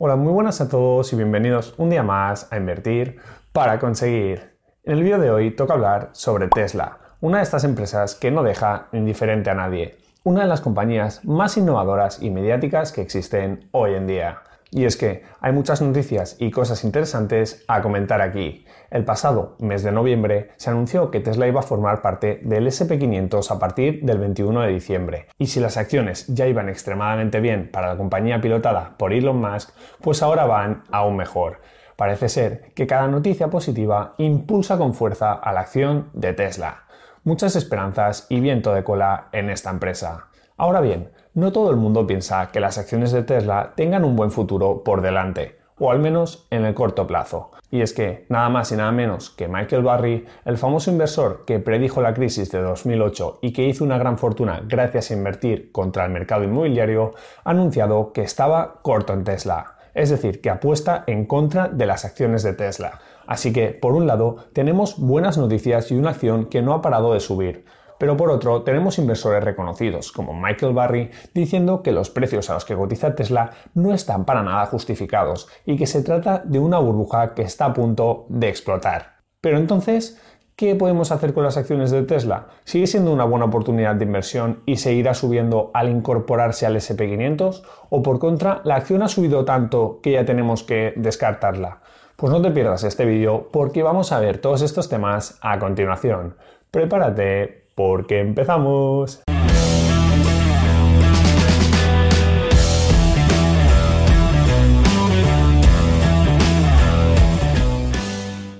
Hola, muy buenas a todos y bienvenidos un día más a Invertir para conseguir. En el vídeo de hoy toca hablar sobre Tesla, una de estas empresas que no deja indiferente a nadie, una de las compañías más innovadoras y mediáticas que existen hoy en día. Y es que hay muchas noticias y cosas interesantes a comentar aquí. El pasado mes de noviembre se anunció que Tesla iba a formar parte del SP500 a partir del 21 de diciembre. Y si las acciones ya iban extremadamente bien para la compañía pilotada por Elon Musk, pues ahora van aún mejor. Parece ser que cada noticia positiva impulsa con fuerza a la acción de Tesla. Muchas esperanzas y viento de cola en esta empresa. Ahora bien, no todo el mundo piensa que las acciones de Tesla tengan un buen futuro por delante, o al menos en el corto plazo. Y es que nada más y nada menos que Michael Barry, el famoso inversor que predijo la crisis de 2008 y que hizo una gran fortuna gracias a invertir contra el mercado inmobiliario, ha anunciado que estaba corto en Tesla, es decir, que apuesta en contra de las acciones de Tesla. Así que, por un lado, tenemos buenas noticias y una acción que no ha parado de subir, pero por otro, tenemos inversores reconocidos, como Michael Barry, diciendo que los precios a los que cotiza Tesla no están para nada justificados y que se trata de una burbuja que está a punto de explotar. Pero entonces, ¿qué podemos hacer con las acciones de Tesla? ¿Sigue siendo una buena oportunidad de inversión y seguirá subiendo al incorporarse al SP500? ¿O por contra, la acción ha subido tanto que ya tenemos que descartarla? Pues no te pierdas este vídeo porque vamos a ver todos estos temas a continuación. Prepárate porque empezamos.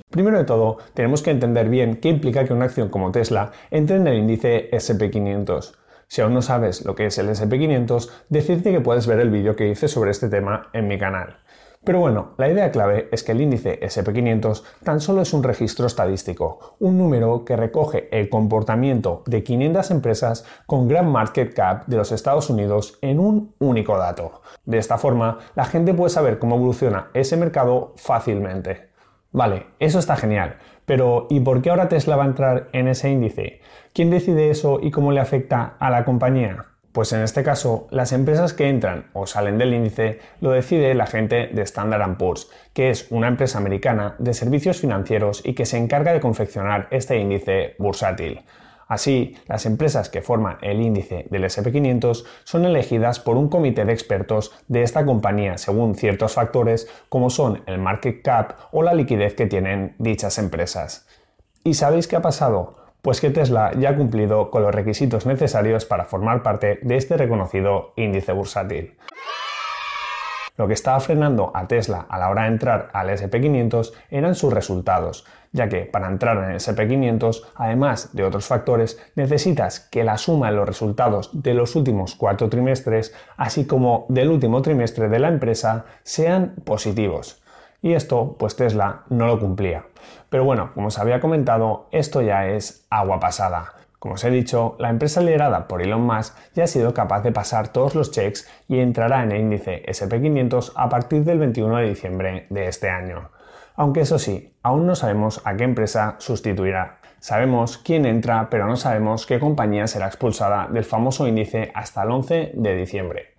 Primero de todo, tenemos que entender bien qué implica que una acción como Tesla entre en el índice SP500. Si aún no sabes lo que es el SP500, decirte que puedes ver el vídeo que hice sobre este tema en mi canal. Pero bueno, la idea clave es que el índice SP500 tan solo es un registro estadístico, un número que recoge el comportamiento de 500 empresas con gran market cap de los Estados Unidos en un único dato. De esta forma, la gente puede saber cómo evoluciona ese mercado fácilmente. Vale, eso está genial, pero ¿y por qué ahora Tesla va a entrar en ese índice? ¿Quién decide eso y cómo le afecta a la compañía? Pues en este caso, las empresas que entran o salen del índice lo decide la gente de Standard Poor's, que es una empresa americana de servicios financieros y que se encarga de confeccionar este índice bursátil. Así, las empresas que forman el índice del SP500 son elegidas por un comité de expertos de esta compañía según ciertos factores como son el market cap o la liquidez que tienen dichas empresas. ¿Y sabéis qué ha pasado? Pues que Tesla ya ha cumplido con los requisitos necesarios para formar parte de este reconocido índice bursátil. Lo que estaba frenando a Tesla a la hora de entrar al SP500 eran sus resultados, ya que para entrar en el SP500, además de otros factores, necesitas que la suma de los resultados de los últimos cuatro trimestres, así como del último trimestre de la empresa, sean positivos. Y esto, pues Tesla no lo cumplía. Pero bueno, como os había comentado, esto ya es agua pasada. Como os he dicho, la empresa liderada por Elon Musk ya ha sido capaz de pasar todos los checks y entrará en el índice SP500 a partir del 21 de diciembre de este año. Aunque eso sí, aún no sabemos a qué empresa sustituirá. Sabemos quién entra, pero no sabemos qué compañía será expulsada del famoso índice hasta el 11 de diciembre.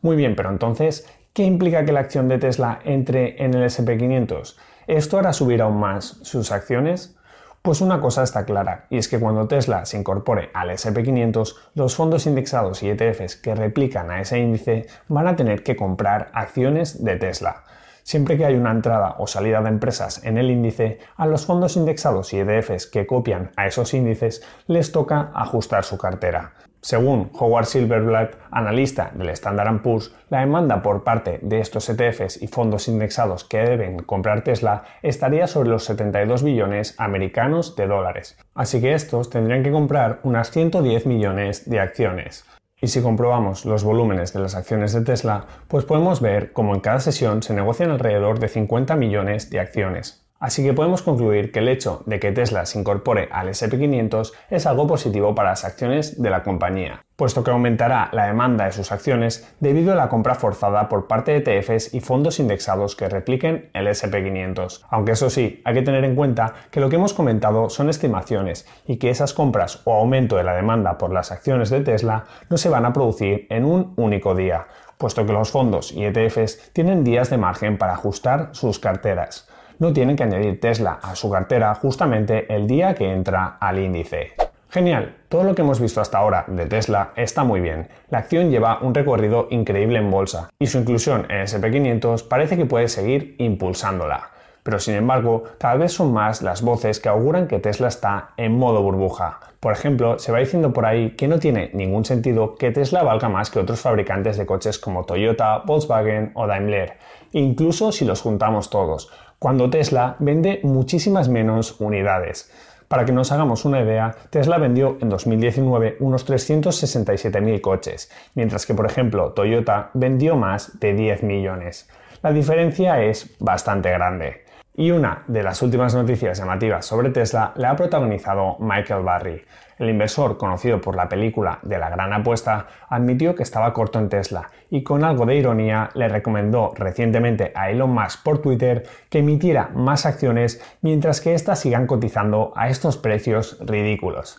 Muy bien, pero entonces, ¿Qué implica que la acción de Tesla entre en el SP500? ¿Esto hará subir aún más sus acciones? Pues una cosa está clara, y es que cuando Tesla se incorpore al SP500, los fondos indexados y ETFs que replican a ese índice van a tener que comprar acciones de Tesla. Siempre que hay una entrada o salida de empresas en el índice, a los fondos indexados y ETFs que copian a esos índices les toca ajustar su cartera. Según Howard Silverblatt, analista del Standard Poor's, la demanda por parte de estos ETFs y fondos indexados que deben comprar Tesla estaría sobre los 72 billones americanos de dólares. Así que estos tendrían que comprar unas 110 millones de acciones. Y si comprobamos los volúmenes de las acciones de Tesla, pues podemos ver cómo en cada sesión se negocian alrededor de 50 millones de acciones. Así que podemos concluir que el hecho de que Tesla se incorpore al SP500 es algo positivo para las acciones de la compañía, puesto que aumentará la demanda de sus acciones debido a la compra forzada por parte de ETFs y fondos indexados que repliquen el SP500. Aunque eso sí, hay que tener en cuenta que lo que hemos comentado son estimaciones y que esas compras o aumento de la demanda por las acciones de Tesla no se van a producir en un único día puesto que los fondos y ETFs tienen días de margen para ajustar sus carteras. No tienen que añadir Tesla a su cartera justamente el día que entra al índice. Genial, todo lo que hemos visto hasta ahora de Tesla está muy bien. La acción lleva un recorrido increíble en bolsa y su inclusión en SP500 parece que puede seguir impulsándola. Pero sin embargo, cada vez son más las voces que auguran que Tesla está en modo burbuja. Por ejemplo, se va diciendo por ahí que no tiene ningún sentido que Tesla valga más que otros fabricantes de coches como Toyota, Volkswagen o Daimler, incluso si los juntamos todos, cuando Tesla vende muchísimas menos unidades. Para que nos hagamos una idea, Tesla vendió en 2019 unos 367.000 coches, mientras que por ejemplo Toyota vendió más de 10 millones. La diferencia es bastante grande. Y una de las últimas noticias llamativas sobre Tesla la ha protagonizado Michael Barry. El inversor, conocido por la película de la gran apuesta, admitió que estaba corto en Tesla y con algo de ironía le recomendó recientemente a Elon Musk por Twitter que emitiera más acciones mientras que éstas sigan cotizando a estos precios ridículos.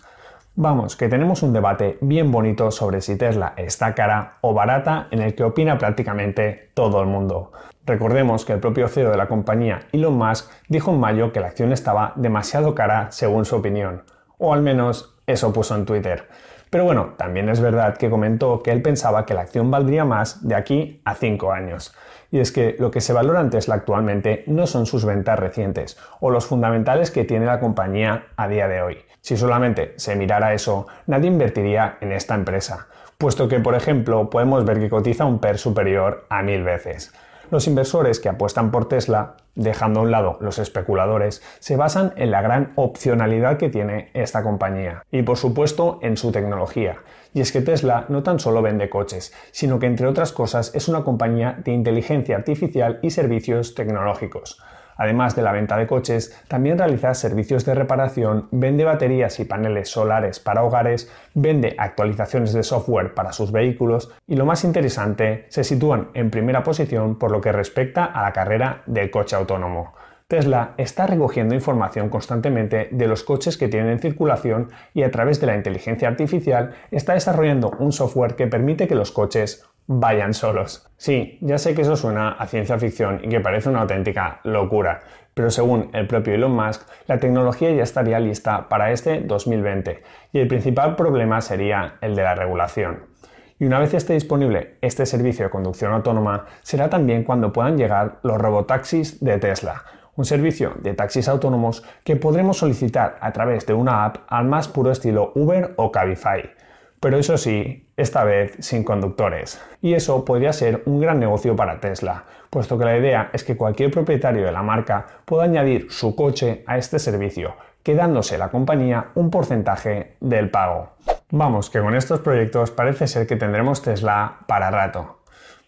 Vamos, que tenemos un debate bien bonito sobre si Tesla está cara o barata en el que opina prácticamente todo el mundo. Recordemos que el propio CEO de la compañía, Elon Musk, dijo en mayo que la acción estaba demasiado cara según su opinión, o al menos eso puso en Twitter. Pero bueno, también es verdad que comentó que él pensaba que la acción valdría más de aquí a 5 años. Y es que lo que se valora en Tesla actualmente no son sus ventas recientes o los fundamentales que tiene la compañía a día de hoy. Si solamente se mirara eso, nadie invertiría en esta empresa, puesto que, por ejemplo, podemos ver que cotiza un PER superior a mil veces. Los inversores que apuestan por Tesla, dejando a un lado los especuladores, se basan en la gran opcionalidad que tiene esta compañía y por supuesto en su tecnología. Y es que Tesla no tan solo vende coches, sino que entre otras cosas es una compañía de inteligencia artificial y servicios tecnológicos. Además de la venta de coches, también realiza servicios de reparación, vende baterías y paneles solares para hogares, vende actualizaciones de software para sus vehículos y lo más interesante, se sitúan en primera posición por lo que respecta a la carrera del coche autónomo. Tesla está recogiendo información constantemente de los coches que tienen en circulación y a través de la inteligencia artificial está desarrollando un software que permite que los coches vayan solos. Sí, ya sé que eso suena a ciencia ficción y que parece una auténtica locura, pero según el propio Elon Musk, la tecnología ya estaría lista para este 2020 y el principal problema sería el de la regulación. Y una vez esté disponible este servicio de conducción autónoma, será también cuando puedan llegar los robotaxis de Tesla, un servicio de taxis autónomos que podremos solicitar a través de una app al más puro estilo Uber o Cabify pero eso sí, esta vez sin conductores. Y eso podría ser un gran negocio para Tesla, puesto que la idea es que cualquier propietario de la marca pueda añadir su coche a este servicio, quedándose la compañía un porcentaje del pago. Vamos, que con estos proyectos parece ser que tendremos Tesla para rato.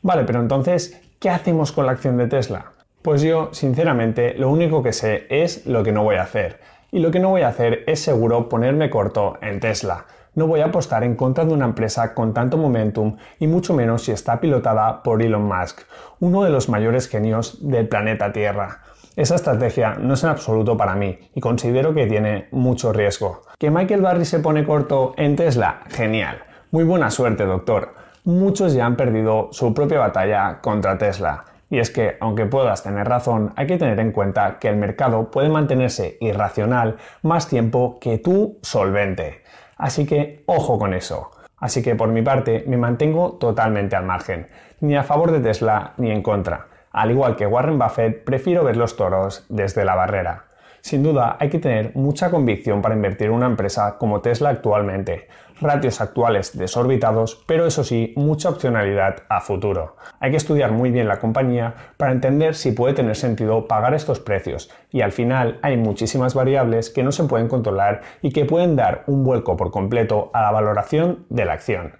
Vale, pero entonces, ¿qué hacemos con la acción de Tesla? Pues yo, sinceramente, lo único que sé es lo que no voy a hacer. Y lo que no voy a hacer es seguro ponerme corto en Tesla no voy a apostar en contra de una empresa con tanto momentum y mucho menos si está pilotada por Elon Musk, uno de los mayores genios del planeta Tierra. Esa estrategia no es en absoluto para mí y considero que tiene mucho riesgo. ¿Que Michael Barry se pone corto en Tesla? Genial. Muy buena suerte, doctor. Muchos ya han perdido su propia batalla contra Tesla. Y es que, aunque puedas tener razón, hay que tener en cuenta que el mercado puede mantenerse irracional más tiempo que tú solvente. Así que ojo con eso. Así que por mi parte me mantengo totalmente al margen, ni a favor de Tesla ni en contra. Al igual que Warren Buffett, prefiero ver los toros desde la barrera. Sin duda, hay que tener mucha convicción para invertir en una empresa como Tesla actualmente. Ratios actuales desorbitados, pero eso sí, mucha opcionalidad a futuro. Hay que estudiar muy bien la compañía para entender si puede tener sentido pagar estos precios y al final hay muchísimas variables que no se pueden controlar y que pueden dar un vuelco por completo a la valoración de la acción.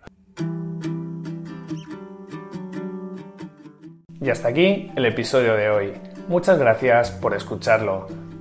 Y hasta aquí el episodio de hoy. Muchas gracias por escucharlo.